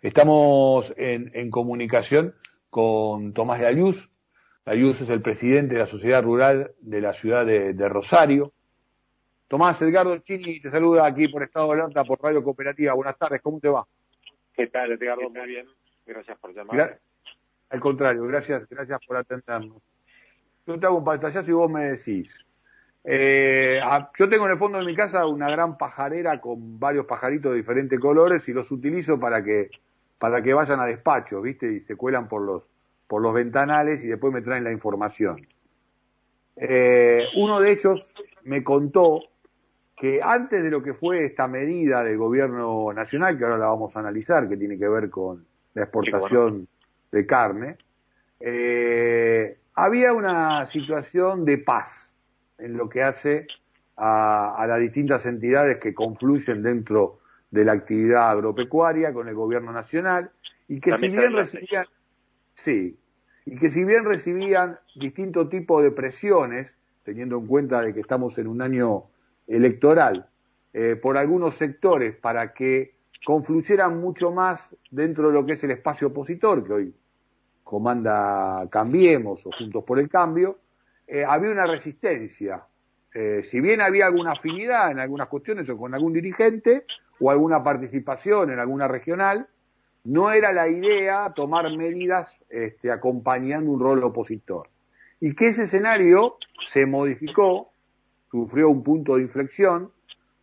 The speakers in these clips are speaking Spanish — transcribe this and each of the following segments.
Estamos en, comunicación con Tomás Layuz. Layuz es el presidente de la Sociedad Rural de la ciudad de, Rosario. Tomás Edgardo Chini te saluda aquí por Estado de Alerta, por Radio Cooperativa. Buenas tardes, ¿cómo te va? ¿Qué tal, Edgardo? Muy bien. Gracias por llamar. al contrario, gracias, gracias por atendernos. Yo te hago un pantallazo y vos me decís. Eh, yo tengo en el fondo de mi casa una gran pajarera con varios pajaritos de diferentes colores y los utilizo para que para que vayan a despacho, ¿viste? Y se cuelan por los, por los ventanales y después me traen la información. Eh, uno de ellos me contó que antes de lo que fue esta medida del gobierno nacional, que ahora la vamos a analizar, que tiene que ver con la exportación de carne, eh, había una situación de paz en lo que hace a, a las distintas entidades que confluyen dentro de la actividad agropecuaria con el gobierno nacional y que si bien recibían sí y que si bien recibían distintos tipos de presiones teniendo en cuenta de que estamos en un año electoral eh, por algunos sectores para que confluyeran mucho más dentro de lo que es el espacio opositor que hoy comanda Cambiemos o Juntos por el Cambio, eh, había una resistencia. Eh, si bien había alguna afinidad en algunas cuestiones o con algún dirigente, o alguna participación en alguna regional, no era la idea tomar medidas este, acompañando un rol opositor. Y que ese escenario se modificó, sufrió un punto de inflexión,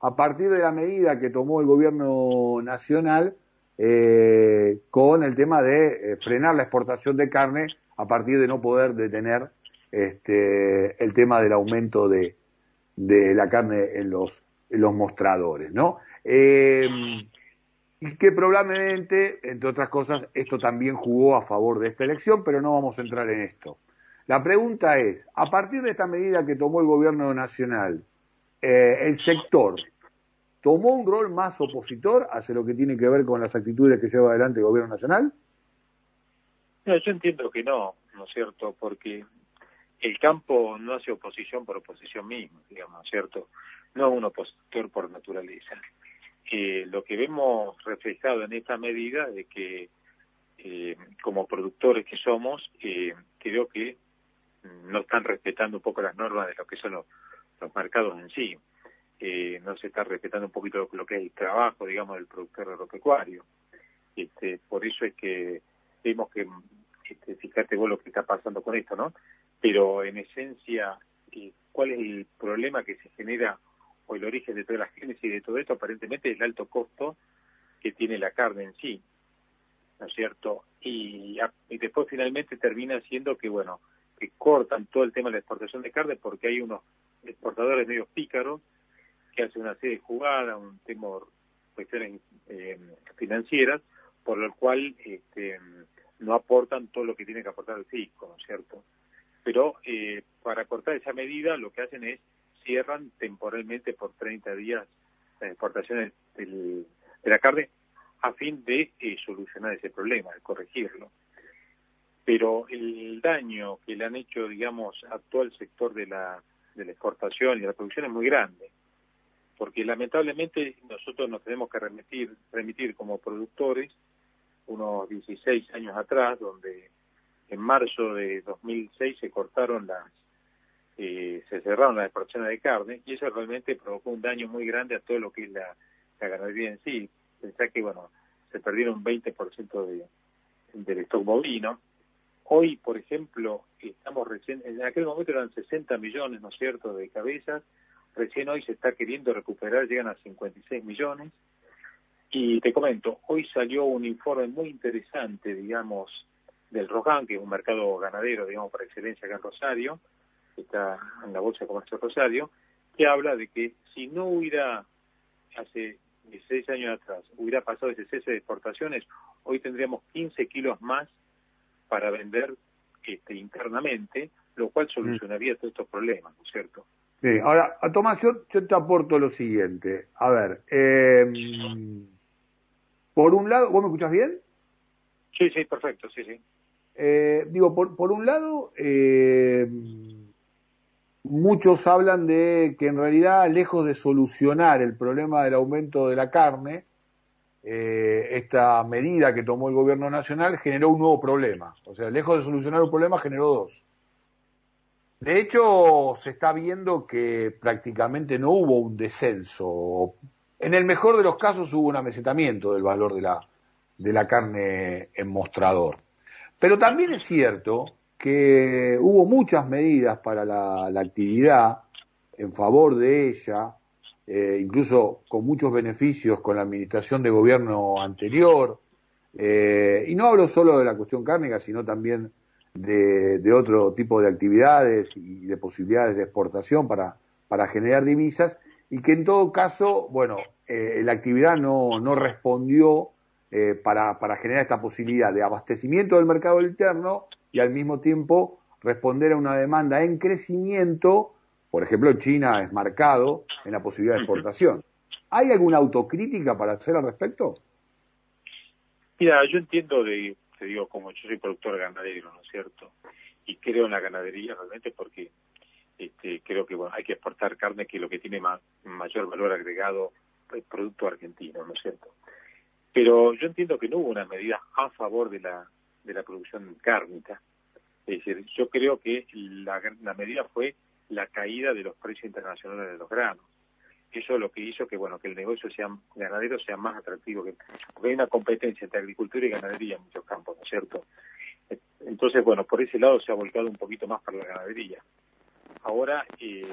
a partir de la medida que tomó el gobierno nacional eh, con el tema de eh, frenar la exportación de carne a partir de no poder detener este, el tema del aumento de, de la carne en los, mostradores, ¿no? Eh, y que probablemente, entre otras cosas, esto también jugó a favor de esta elección, pero no vamos a entrar en esto. La pregunta es, a partir de esta medida que tomó el gobierno nacional, eh, el sector tomó un rol más opositor hacia lo que tiene que ver con las actitudes que lleva adelante el gobierno nacional? No, yo entiendo que no, ¿no es cierto? Porque el campo no hace oposición por oposición misma, digamos, ¿no es cierto? No es un opositor por naturaleza lo que vemos reflejado en esta medida de que eh, como productores que somos, eh, creo que no están respetando un poco las normas de lo que son los, mercados en sí. Eh, no se está respetando un poquito lo, que es el trabajo, digamos, del productor agropecuario. Este, por eso es que vemos que, este, fíjate vos lo que está pasando con esto, ¿no? Pero en esencia, ¿cuál es el problema que se genera o el origen de toda la génesis de todo esto aparentemente es el alto costo que tiene la carne en sí, ¿no es cierto? Y, después finalmente termina siendo que, bueno, que cortan todo el tema de la exportación de carne porque hay unos exportadores medio pícaros que hacen una serie de jugadas, un temor, cuestiones eh, financieras, por lo cual este, no aportan todo lo que tiene que aportar el fisco, ¿no es cierto? Pero eh, para cortar esa medida lo que hacen es cierran temporalmente por 30 días las exportaciones de la carne a fin de eh, solucionar ese problema, de corregirlo. Pero el daño que le han hecho, digamos, a todo el sector de la, de la exportación y de la producción es muy grande, porque lamentablemente nosotros nos tenemos que remitir, remitir como productores unos 16 años atrás, donde en marzo de 2006 se cortaron las eh, se cerraron las exportaciones de carne y eso realmente provocó un daño muy grande a todo lo que es la, ganadería en sí. Pensá que, bueno, se perdieron un 20% de, del stock bovino. Hoy, por ejemplo, estamos recién, en aquel momento eran 60 millones, ¿no cierto?, de cabezas. Recién hoy se está queriendo recuperar, llegan a 56 millones. Y te comento, hoy salió un informe muy interesante, digamos, del Rojan, que es un mercado ganadero, digamos, por excelencia acá en Rosario, está en la Bolsa de Comercio Rosario, que habla de que si no hubiera, hace 16 años atrás, hubiera pasado ese cese de exportaciones, hoy tendríamos 15 kilos más para vender este, internamente, lo cual solucionaría todos estos problemas, ¿no es cierto? Sí, ahora, a Tomás, yo, te aporto lo siguiente. A ver, em, por un lado, ¿vos me escuchás bien? Sí, sí, perfecto, sí, sí. Eh, digo, por, por un lado, eh, muchos hablan de que en realidad, lejos de solucionar el problema del aumento de la carne, eh, esta medida que tomó el gobierno nacional generó un nuevo problema. O sea, lejos de solucionar un problema, generó dos. De hecho, se está viendo que prácticamente no hubo un descenso. En el mejor de los casos hubo un amesetamiento del valor de la, de la carne en mostrador. Pero también es cierto que hubo muchas medidas para la, actividad en favor de ella, eh, incluso con muchos beneficios con la administración de gobierno anterior. Eh, y no hablo solo de la cuestión cárnica, sino también de, otro tipo de actividades y de posibilidades de exportación para, para generar divisas, y que en todo caso, bueno, eh, la actividad no, no respondió eh, para, para generar esta posibilidad de abastecimiento del mercado interno y al mismo tiempo responder a una demanda en crecimiento, por ejemplo, China es marcado en la posibilidad de exportación. ¿Hay alguna autocrítica para hacer al respecto? Mira, yo entiendo de, te digo, como yo soy productor ganadero, ¿no es cierto? Y creo en la ganadería realmente porque este, creo que bueno, hay que exportar carne que es lo que tiene mayor valor agregado producto argentino, ¿no es cierto? Pero yo entiendo que no hubo una medida a favor de la, de la producción cárnica. Es decir, yo creo que la, la medida fue la caída de los precios internacionales de los granos. Eso es lo que hizo que bueno que el negocio sea ganadero sea más atractivo, que, porque hay una competencia entre agricultura y ganadería en muchos campos, ¿no es cierto? Entonces, bueno, por ese lado se ha volcado un poquito más para la ganadería. Ahora eh,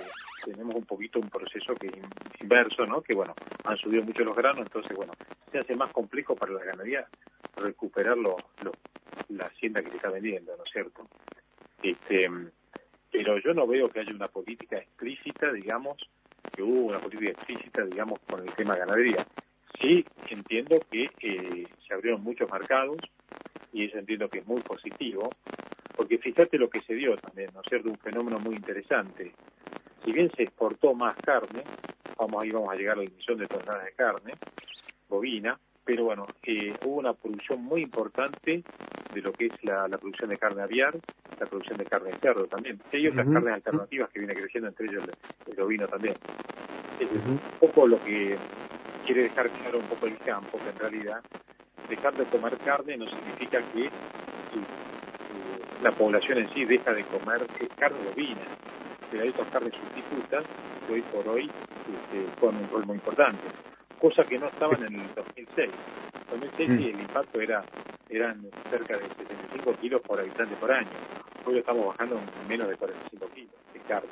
tenemos un poquito un proceso que inverso, ¿no? Que bueno, han subido mucho los granos, entonces bueno, se hace más complejo para la ganadería recuperar lo, la hacienda que se está vendiendo, ¿no es cierto? Este, pero yo no veo que haya una política explícita, digamos, que hubo una política explícita, digamos, con el tema ganadería. Sí entiendo que eh, se abrieron muchos mercados y eso entiendo que es muy positivo, porque fíjate lo que se dio también, ¿no es cierto? Un fenómeno muy interesante. Si bien se exportó más carne, vamos ahí vamos a llegar a la emisión de toneladas de carne bovina, pero bueno, eh, hubo una producción muy importante de lo que es la, producción de carne aviar, la producción de carne de cerdo también. Hay otras carnes alternativas que viene creciendo, entre ellos el, ovino también. Es un poco lo que quiere dejar claro un poco el campo, que en realidad dejar de comer carne no significa que la población en sí deja de comer carne bovina, pero hay otras carnes sustitutas que hoy por hoy este, juegan un rol muy importante, cosa que no estaban en el 2006. En 2006 mm. el impacto era eran cerca de 75 kilos por habitante por año. Hoy lo estamos bajando en menos de 45 kilos de carne.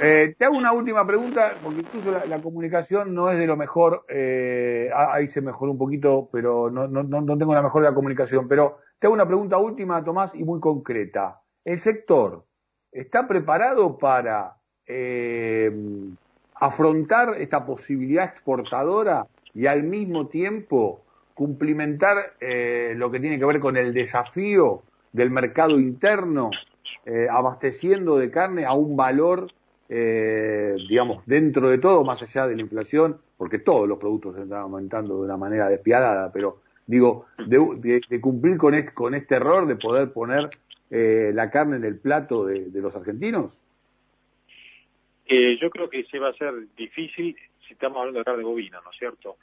Eh, te hago una última pregunta, porque incluso la, comunicación no es de lo mejor, eh, ahí se mejoró un poquito, pero no, no, no tengo la mejor de la comunicación. Pero te hago una pregunta última, Tomás, y muy concreta. ¿El sector está preparado para eh, afrontar esta posibilidad exportadora y al mismo tiempo cumplimentar eh, lo que tiene que ver con el desafío del mercado interno, eh, abasteciendo de carne a un valor eh, digamos, dentro de todo, más allá de la inflación, porque todos los productos se están aumentando de una manera despiadada, pero digo, de, cumplir con, con este error de poder poner eh, la carne en el plato de, los argentinos? Eh, yo creo que se va a ser difícil si estamos hablando de carne bovina, ¿no es cierto?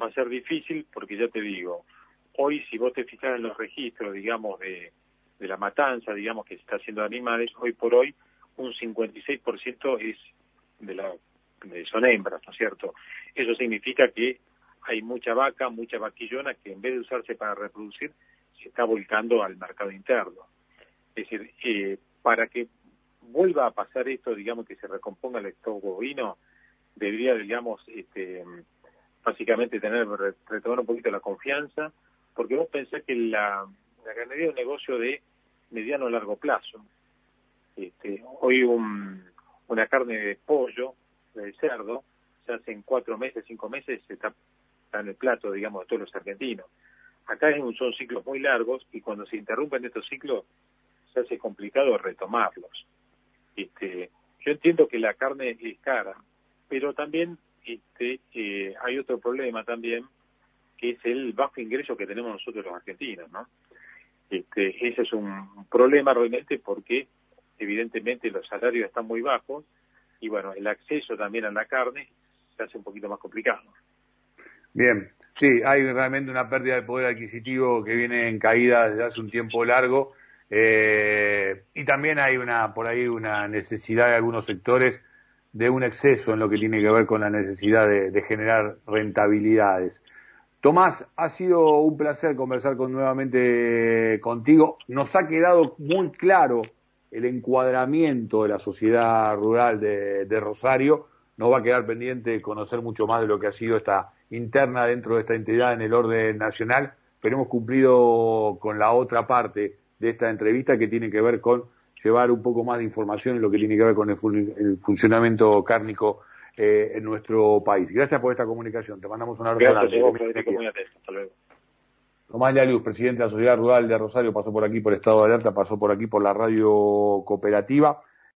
Va a ser difícil porque ya te digo, hoy si vos te fijas en los registros, digamos, de, de la matanza, digamos, que se está haciendo de animales, hoy por hoy un 56% es de la son hembras, ¿no es cierto? Eso significa que hay mucha vaca, mucha vaquillona que en vez de usarse para reproducir, se está volcando al mercado interno. Es decir, eh, para que vuelva a pasar esto, digamos, que se recomponga el stock bovino, debería, digamos, este, básicamente tener, retomar un poquito la confianza, porque vos pensás que la, la ganadería es un negocio de mediano a largo plazo. Este, hoy un, una carne de pollo, de cerdo, se hace en cuatro meses, cinco meses, se está, en el plato, digamos, de todos los argentinos. Acá son ciclos muy largos y cuando se interrumpen estos ciclos se hace complicado retomarlos. Este, yo entiendo que la carne es cara, pero también este, eh, hay otro problema también, que es el bajo ingreso que tenemos nosotros los argentinos, ¿no? Este, ese es un problema realmente porque evidentemente los salarios están muy bajos y bueno, el acceso también a la carne se hace un poquito más complicado. Bien, Sí, hay realmente una pérdida de poder adquisitivo que viene en caída desde hace un tiempo largo eh, y también hay una por ahí una necesidad de algunos sectores de un exceso en lo que tiene que ver con la necesidad de, generar rentabilidades. Tomás, ha sido un placer conversar con, nuevamente contigo. Nos ha quedado muy claro el encuadramiento de la sociedad rural de, de Rosario. Nos va a quedar pendiente conocer mucho más de lo que ha sido esta interna dentro de esta entidad en el orden nacional, pero hemos cumplido con la otra parte de esta entrevista que tiene que ver con llevar un poco más de información en lo que tiene que ver con el, funcionamiento cárnico eh, en nuestro país. Gracias por esta comunicación. Te mandamos un abrazo. Gracias, Hasta luego. Tomás Luz, presidente de la Sociedad Rural de Rosario, pasó por aquí por Estado de Alerta, pasó por aquí por la radio cooperativa.